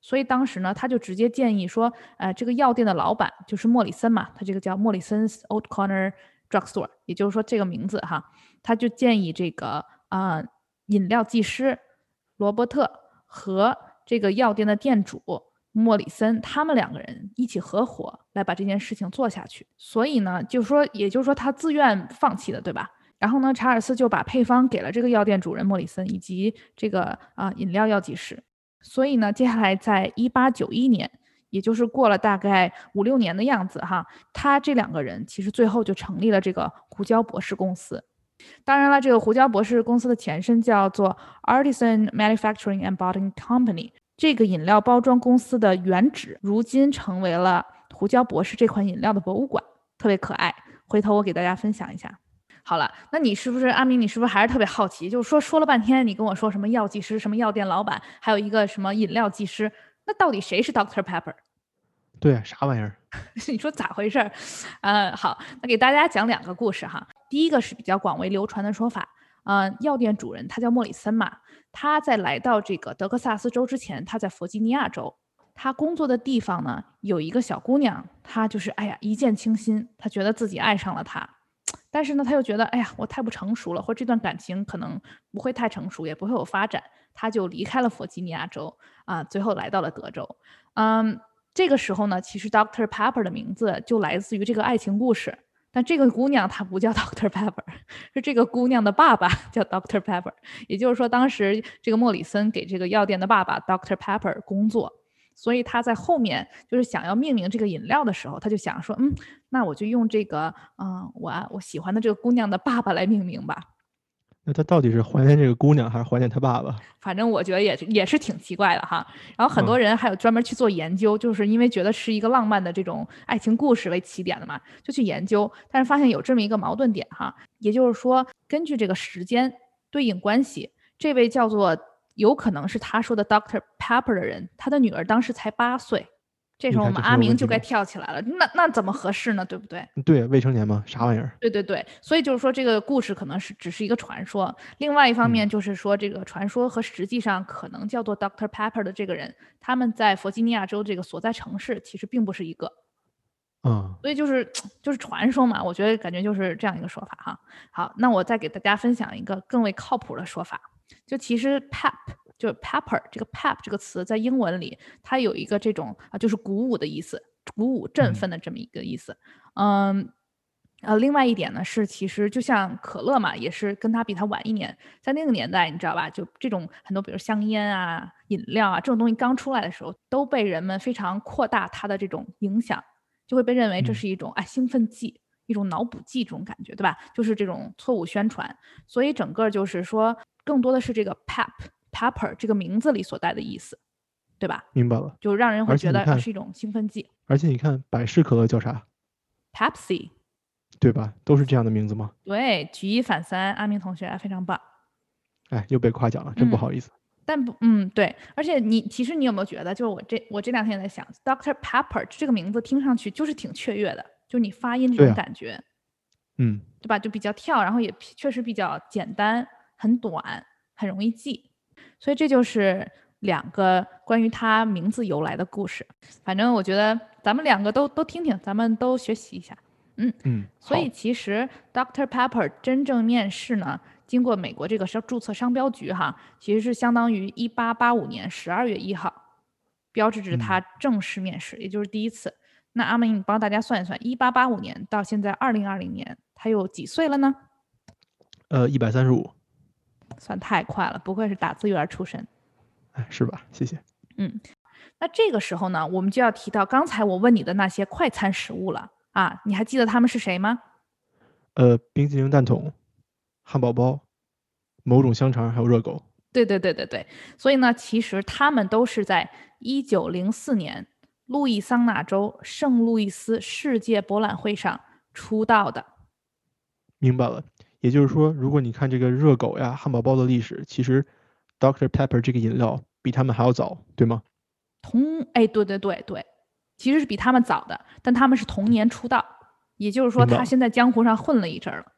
所以当时呢，他就直接建议说，呃，这个药店的老板就是莫里森嘛，他这个叫莫里森 Old Corner Drugstore，也就是说这个名字哈，他就建议这个啊饮料技师罗伯特和这个药店的店主。莫里森他们两个人一起合伙来把这件事情做下去，所以呢，就说，也就是说，他自愿放弃的，对吧？然后呢，查尔斯就把配方给了这个药店主人莫里森以及这个啊饮料药剂师。所以呢，接下来在一八九一年，也就是过了大概五六年的样子哈，他这两个人其实最后就成立了这个胡椒博士公司。当然了，这个胡椒博士公司的前身叫做 Artisan Manufacturing and Bottling Company。这个饮料包装公司的原址，如今成为了胡椒博士这款饮料的博物馆，特别可爱。回头我给大家分享一下。好了，那你是不是阿明？你是不是还是特别好奇？就是说说了半天，你跟我说什么药剂师、什么药店老板，还有一个什么饮料技师，那到底谁是 Doctor Pepper？对，啥玩意儿？<laughs> 你说咋回事？呃，好，那给大家讲两个故事哈。第一个是比较广为流传的说法。嗯，药店主人他叫莫里森嘛。他在来到这个德克萨斯州之前，他在弗吉尼亚州。他工作的地方呢，有一个小姑娘，她就是哎呀一见倾心，她觉得自己爱上了她。但是呢，他又觉得哎呀我太不成熟了，或这段感情可能不会太成熟，也不会有发展，他就离开了弗吉尼亚州啊，最后来到了德州。嗯，这个时候呢，其实 Doctor Pepper 的名字就来自于这个爱情故事。但这个姑娘她不叫 <laughs> Doctor Pepper，是这个姑娘的爸爸 <laughs> 叫 Doctor Pepper。也就是说，当时这个莫里森给这个药店的爸爸 Doctor Pepper 工作，所以他在后面就是想要命名这个饮料的时候，他就想说，嗯，那我就用这个，嗯，我我喜欢的这个姑娘的爸爸来命名吧。那他到底是怀念这个姑娘，还是怀念他爸爸？<laughs> 反正我觉得也也是挺奇怪的哈。然后很多人还有专门去做研究，就是因为觉得是一个浪漫的这种爱情故事为起点的嘛，就去研究。但是发现有这么一个矛盾点哈，也就是说，根据这个时间对应关系，这位叫做有可能是他说的 Doctor Pepper 的人，他的女儿当时才八岁。这时候我们阿明就该跳起来了，那那怎么合适呢？对不对？对，未成年吗？啥玩意儿？对对对，所以就是说这个故事可能是只是一个传说。另外一方面就是说这个传说和实际上可能叫做 Doctor Pepper 的这个人，他们在弗吉尼亚州这个所在城市其实并不是一个。嗯。所以就是就是传说嘛，我觉得感觉就是这样一个说法哈。好，那我再给大家分享一个更为靠谱的说法，就其实 Pep。就是 pepper 这个 pep 这个词在英文里，它有一个这种啊，就是鼓舞的意思，鼓舞振奋的这么一个意思。嗯，呃，另外一点呢是，其实就像可乐嘛，也是跟它比它晚一年，在那个年代，你知道吧？就这种很多，比如香烟啊、饮料啊这种东西刚出来的时候，都被人们非常扩大它的这种影响，就会被认为这是一种啊兴奋剂，一种脑补剂这种感觉，对吧？就是这种错误宣传，所以整个就是说，更多的是这个 pep。Pepper 这个名字里所带的意思，对吧？明白了，就让人会觉得是一种兴奋剂。而且你看，百事可乐叫啥？Pepsi，对吧？都是这样的名字吗？对，举一反三，阿明同学非常棒。哎，又被夸奖了，真不好意思。但不，嗯，对，而且你其实你有没有觉得，就是我这我这两天也在想，Doctor Pepper 这个名字听上去就是挺雀跃的，就你发音这种感觉，嗯，对吧？就比较跳，然后也确实比较简单，很短，很容易记。所以这就是两个关于它名字由来的故事。反正我觉得咱们两个都都听听，咱们都学习一下。嗯嗯，所以其实 Dr. Pepper 真正面世呢，经过美国这个商注册商标局哈，其实是相当于一八八五年十二月一号，标志着它正式面世，也就是第一次。那阿明，你帮大家算一算，一八八五年到现在二零二零年，他有几岁了呢？呃，一百三十五，算太快了，不愧是打字员出身。哎，是吧？谢谢。嗯那这个时候呢，我们就要提到刚才我问你的那些快餐食物了啊，你还记得他们是谁吗？呃，冰淇淋蛋筒、汉堡包、某种香肠，还有热狗。对对对对对，所以呢，其实他们都是在一九零四年路易桑那州圣路易斯世界博览会上出道的。明白了，也就是说，如果你看这个热狗呀、汉堡包的历史，其实 Dr. Pepper 这个饮料比他们还要早，对吗？同哎，对对对对，其实是比他们早的，但他们是同年出道，也就是说，他现在江湖上混了一阵儿了。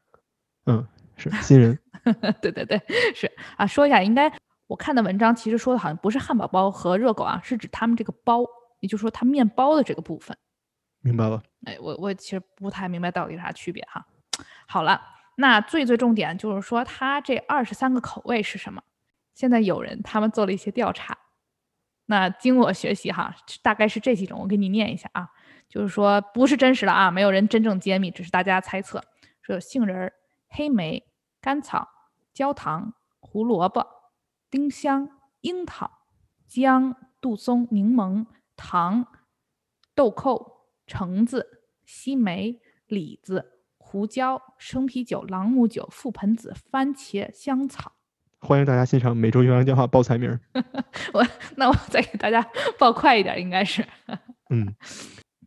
嗯，是新人。<laughs> 对对对，是啊，说一下，应该我看的文章其实说的好像不是汉堡包和热狗啊，是指他们这个包，也就是说它面包的这个部分。明白了。哎，我我其实不太明白到底啥区别哈。<tsk> 好了，那最最重点就是说，它这二十三个口味是什么？现在有人他们做了一些调查，那经我学习哈，大概是这几种，我给你念一下啊，就是说不是真实的啊，没有人真正揭秘，只是大家猜测。说有杏仁儿、黑莓、甘草、焦糖、胡萝卜、丁香、樱桃、姜、杜松、柠檬、糖、豆蔻、橙子、西梅、李子、胡椒、生啤酒、朗姆酒、覆盆子、番茄、香草。欢迎大家欣赏每周营养电话报菜名儿。<laughs> 我那我再给大家报快一点，应该是嗯，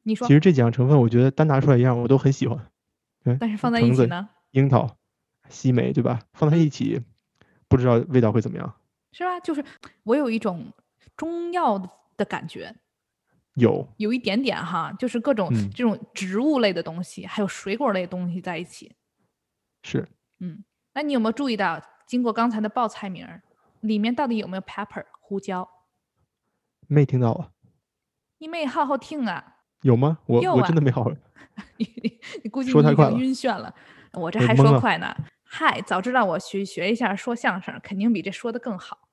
你说其，实这几样成分，我觉得单拿出来一样，我都很喜欢。对，但是放在一、起呢，樱桃、西梅，对吧？放在一起，不知道味道会怎么样。是吧？就是我有一种中药的感觉，有，有一点点哈，就是各种嗯这种植物类的东西，还有水果类的东西在一起。是嗯那你有没有注意到，经过刚才的报菜名儿，里面到底有没有 pepper 胡椒？没听到啊？你没好好听啊！有吗？我我真的没好好。<laughs> 你你你估计你已经说太快了晕眩了，我这还说快呢。嗨，早知道我去学一下说相声，肯定比这说的更好。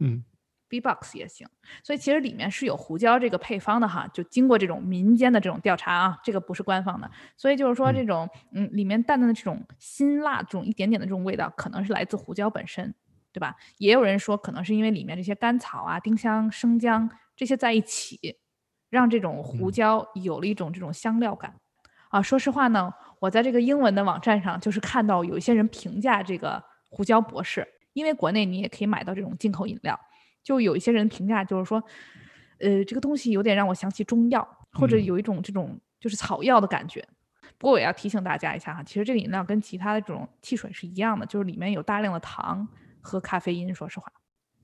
嗯，B-box 也行，所以其实里面是有胡椒这个配方的哈，就经过这种民间的这种调查啊，这个不是官方的，所以就是说嗯这种嗯里面淡淡的这种辛辣这种一点点的这种味道，可能是来自胡椒本身，对吧？也有人说可能是因为里面这些甘草啊、丁香、生姜这些在一起，让这种胡嗯椒有了一种这种香料感。啊，说实话呢，我在这个英文的网站上就是看到有一些人评价这个胡椒博士，因为国内你也可以买到这种进口饮料，就有一些人评价就是说，呃，这个东西有点让我想起中药，或者嗯有一种这种就是草药的感觉。不过我也要提醒大家一下哈，其实这个饮料跟其他的这种汽水是一样的，就是里面有大量的糖和咖啡因。说实话，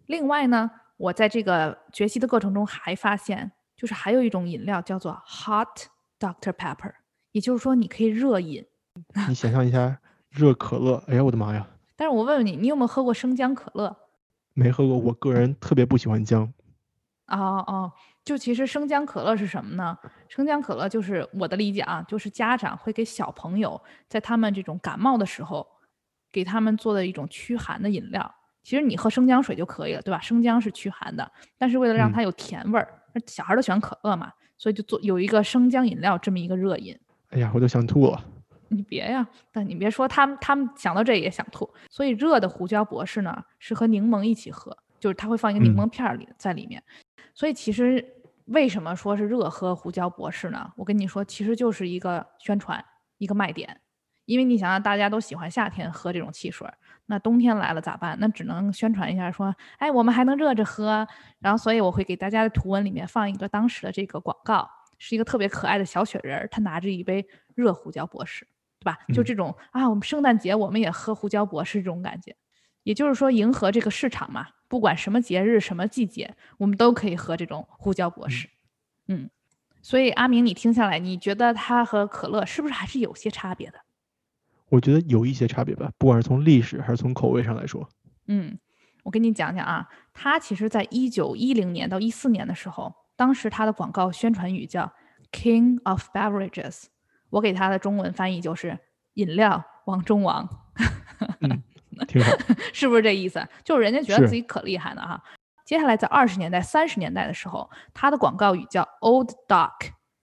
另外呢，我在这个学习的过程中还发现，就是还有一种饮料叫做 Hot Dr Pepper，也就是说你可以热饮。你想象一下，热可乐，哎呀，我的妈呀，但是我问问你，你有没有喝过生姜可乐？没喝过。我个人特别不喜欢姜。哦哦，就其实生姜可乐是什么呢？生姜可乐就是我的理解啊，就是家长会给小朋友在他们这种感冒的时候，给他们做的一种驱寒的饮料。其实你喝生姜水就可以了，对吧？生姜是驱寒的，但是为了让嗯它有甜味儿，那小孩都喜欢可乐嘛，所以就做有一个生姜饮料这么一个热饮。哎呀，我都想吐了。你别呀，但你别说他们，他们想到这也想吐。所以热的胡椒博士呢，是和柠檬一起喝，就是它会放一个柠嗯檬片儿里在里面。所以其实为什么说是热喝胡椒博士呢？我跟你说，其实就是一个宣传，一个卖点。因为你想想，大家都喜欢夏天喝这种汽水儿，那冬天来了咋办？那只能宣传一下，说，哎，我们还能热着喝。然后，所以我会给大家的图文里面放一个当时的这个广告，是一个特别可爱的小雪人儿，他拿着一杯热胡椒博士。对吧？就嗯这种啊，我们圣诞节我们也喝胡椒博士这种感觉，也就是说迎合这个市场嘛，不管什么节日、什么季节，我们都可以喝这种胡椒博士。嗯，所以阿明，你听下来，你觉得它和可乐是不是还是有些差别的？我觉得有一些差别吧，不管是从历史还是从口味上来说。嗯，我跟你讲讲啊，它其实在一九一零年到一四年的时候，当时它的广告宣传语叫 “King of Beverages”，我给它的中文翻译就是“饮料王中王”。嗯，<laughs> 挺好，<laughs> 是不是这意思？就是人家觉得自己可厉害了哈。接下来在二十年代、三十年代的时候，它的广告语叫 “Old Doc”，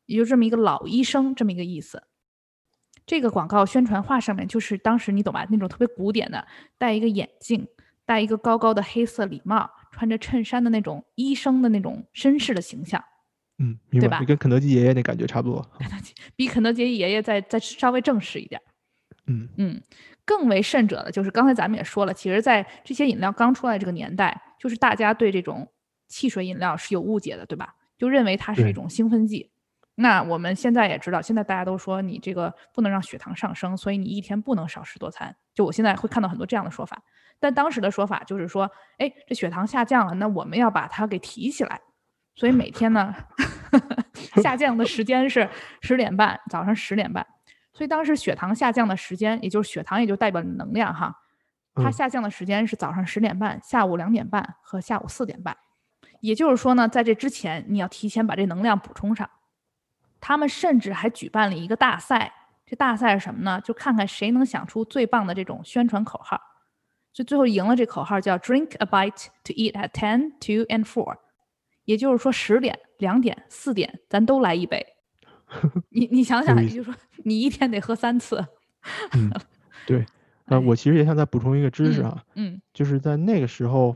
也就这么一个老医生这么一个意思。这个广告宣传画上面就是当时你懂吧？那种特别古典的，戴一个眼镜，戴一个高高的黑色礼帽，穿着衬衫的那种医生的那种绅士的形象。嗯，明白。跟肯德基爷爷那感觉差不多。<laughs> 比肯德基爷爷再再稍微正式一点。嗯嗯，更为甚者的就是刚才咱们也说了，其实，在这些饮料刚出来这个年代，就是大家对这种汽水饮料是有误解的，对吧？就认为它是一种兴奋剂。那我们现在也知道，现在大家都说你这个不能让血糖上升，所以你一天不能少食多餐。就我现在会看到很多这样的说法，但当时的说法就是说，哎，这血糖下降了，那我们要把它给提起来，所以每天呢，<laughs> 下降的时间是十点半，早上十点半。所以当时血糖下降的时间，也就是血糖也就代表能量哈，它下降的时间是早上十点半、下午两点半和下午四点半。也就是说呢，在这之前你要提前把这能量补充上。他们甚至还举办了一个大赛，这大赛是什么呢？就看看谁能想出最棒的这种宣传口号。所以最后赢了这口号叫 “Drink a bite to eat at ten, two and four”，也就是说十点、两点、四点咱都来一杯。<laughs> 你你想想，也就是说你一天得喝三次。嗯，对。呃，我其实也想再补充一个知识啊，嗯，就是在那个时候，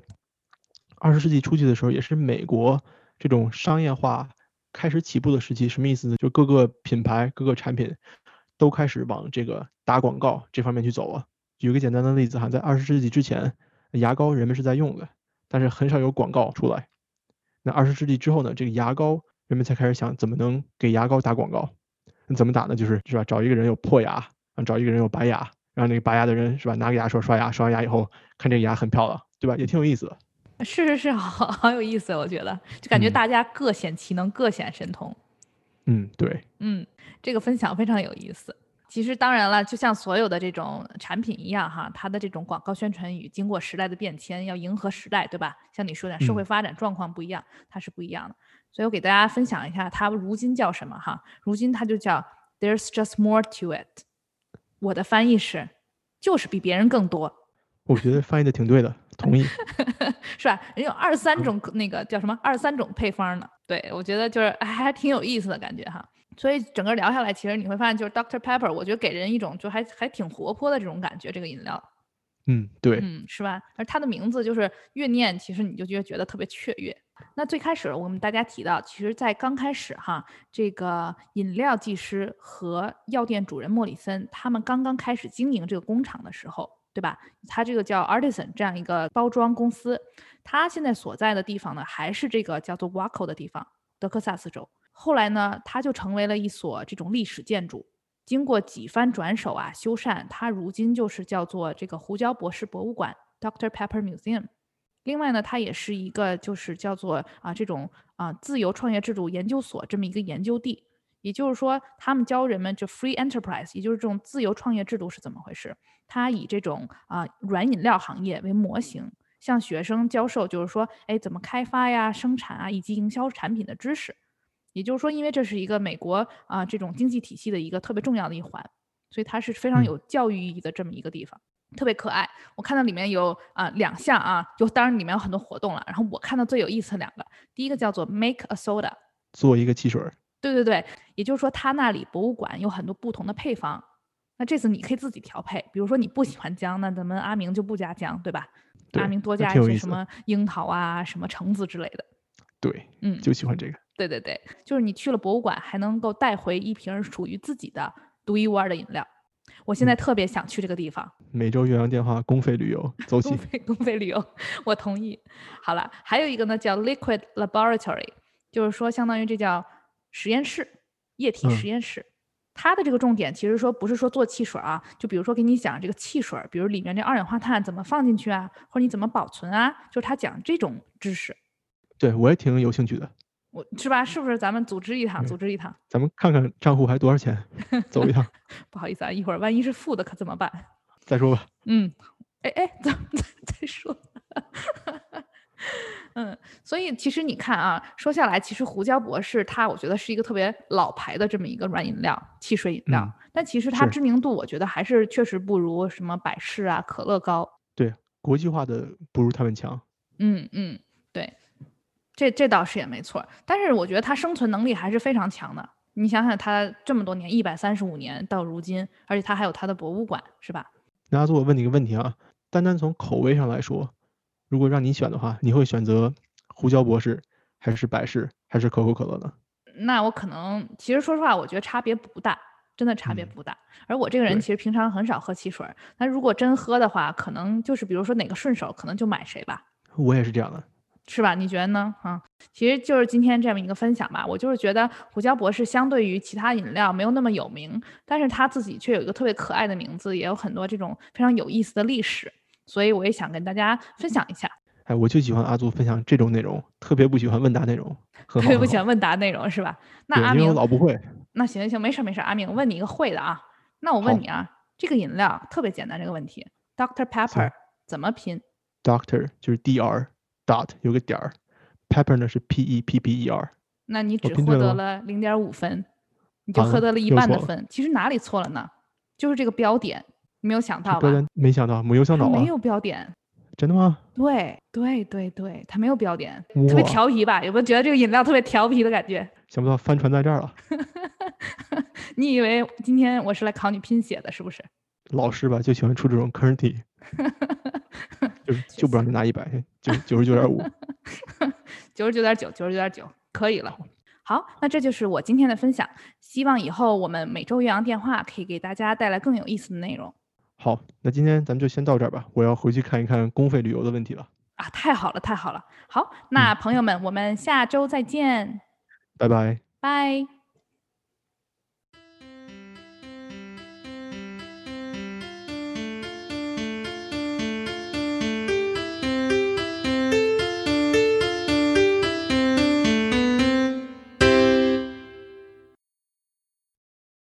二十世纪初期的时候，也是美国这种商业化。开始起步的时期，什么意思呢？就各个品牌、各个产品都开始往这个打广告这方面去走啊。举个简单的例子哈，在二十世纪之前，牙膏人们是在用的，但是很少有广告出来。那二十世纪之后呢，这个牙膏人们才开始想怎么能给牙膏打广告。那怎么打呢？就是是吧？找一个人有破牙，找一个人有白牙，让那个白牙的人是吧，拿个牙刷刷牙，刷完牙以后看这个牙很漂亮，对吧？也挺有意思的。是是是，好 <laughs> 好有意思，我觉得就感觉大家各显其能，各显神通。嗯，对，嗯，这个分享非常有意思。其实当然了，就像所有的这种产品一样哈，它的这种广告宣传语经过时代的变迁，要迎合时代，对吧？像你说的，社会发展状况不一样，它是不一样的。所以我给大家分享一下，它如今叫什么哈？如今它就叫 There's just more to it。我的翻译是，就是比别人更多。我觉得翻译的挺对的。同意，<laughs> 是吧？人有二十三种那个叫什么？二十三种配方呢？对我觉得就是还挺有意思的感觉哈。所以整个聊下来，其实你会发现，就是 Doctor Pepper，我觉得给人一种就还还挺活泼的这种感觉。这个饮料，嗯，对，嗯，是吧？而它的名字就是越念，其实你就觉得觉得特别雀跃。那最开始我们大家提到，其实，在刚开始哈，这个饮料技师和药店主人莫里森他们刚刚开始经营这个工厂的时候。对吧？他这个叫 Artisan 这样一个包装公司，他现在所在的地方呢，还是这个叫做 Waco 的地方，德克萨斯州。后来呢，它就成为了一所这种历史建筑，经过几番转手啊修缮，它如今就是叫做这个胡椒博士博物馆 （Dr. Pepper Museum）。另外呢，它也是一个就是叫做啊这种啊自由创业制度研究所这么一个研究地。也就是说，他们教人们就 free enterprise，也就是这种自由创业制度是怎么回事？他以这种啊软饮料行业为模型，向学生教授，就是说，哎，怎么开发呀、生产啊以及营销产品的知识。也就是说，因为这是一个美国啊这种经济体系的一个特别重要的一环，所以它是非常有教育意义的这么一个地方，特别可爱。我看到里面有啊两项啊，就当然里面有很多活动了。然后我看到最有意思的两个，第一个叫做 make a soda，做一个汽水。对对对，也就是说，他那里博物馆有很多不同的配方，那这次你可以自己调配。比如说你不喜欢姜，那咱们阿明就不加姜，对吧？阿明多加一些什么樱桃啊、什么橙子之类的。对，嗯，就喜欢这个。对对对，就是你去了博物馆，还能够带回一瓶属于自己的独一无二的饮料。我现在特别想去这个地方。每周岳阳电话公费旅游，<laughs> 走起！公费公费旅游，我同意。好了，还有一个呢，叫 Liquid Laboratory，就是说相当于这叫。实验室，液体实验室，它的这个重点其实说不是说做汽水啊，就比如说给你讲这个汽水，比如里面这二氧化碳怎么放进去啊，或者你怎么保存啊，就是他讲这种知识。对我也挺有兴趣的。我是吧？是不是咱们组织一趟？嗯组织一趟？咱们看看账户还多少钱，<laughs> 走一趟 <laughs> 不好意思啊，一会儿万一是负的可怎么办？再说吧。嗯，哎哎，咱们 <laughs> 再再说。嗯，所以其实你看啊，说下来，其实胡椒博士它，我觉得是一个特别老牌的这么一个软饮料、汽水饮料，嗯但其实它知名度，我觉得还是确实不如什么百事啊、可乐高。对，国际化的不如他们强。嗯嗯，对，这这倒是也没错。但是我觉得它生存能力还是非常强的。你想想，它这么多年，一百三十五年到如今，而且它还有它的博物馆，是吧？那阿祖，我问你一个问题啊，单单从口味上来说，如果让你选的话，你会选择胡椒博士，还是百事，还是可口可乐呢？那我可能其实说实话，我觉得差别不大，真的差别嗯不大。而我这个人其实平常很少喝汽水儿，那如果真喝的话，可能就是比如说哪个顺手，可能就买谁吧。我也是这样的。是吧？你觉得呢？啊，其实就是今天这么一个分享吧。我就是觉得胡椒博士相对于其他饮料没有那么有名，但是他自己却有一个特别可爱的名字，也有很多这种非常有意思的历史，所以我也想跟大家分享一下。哎，我就喜欢阿祖分享这种内容，特别不喜欢问答内容，特别不喜欢问答内容是吧？那阿明，老不会。那行行行，没事儿没事儿，阿明问你一个会的啊。那我问你啊，这个饮料特别简单，这个问题，Doctor Pepper 怎么拼？Doctor 就是 D R dot 有个点儿，Pepper 呢是 P E P P E R。那你只获得了零点五分，你就获得了一半的分。其实哪里错了呢？就是这个标点，没有想到吧？没想到没有想到啊，没有标点。真的吗？对对对对，它没有标点，特别调皮吧？有没有觉得这个饮料特别调皮的感觉？<laughs> 想不到帆船在这儿了。你以为今天我是来考你拼写的，是不是？老师吧就喜欢出这种坑题，<laughs> 就是就不让你拿一百，九九十九点五。<laughs> 九十九点九，九十九点九，可以了。好，那这就是我今天的分享。希望以后我们每周岳阳电话可以给大家带来更有意思的内容好，那今天咱们就先到这儿吧，我要回去看一看公费旅游的问题了。啊！太好了，太好了。好，那朋友们，我们下周再见，拜拜。拜。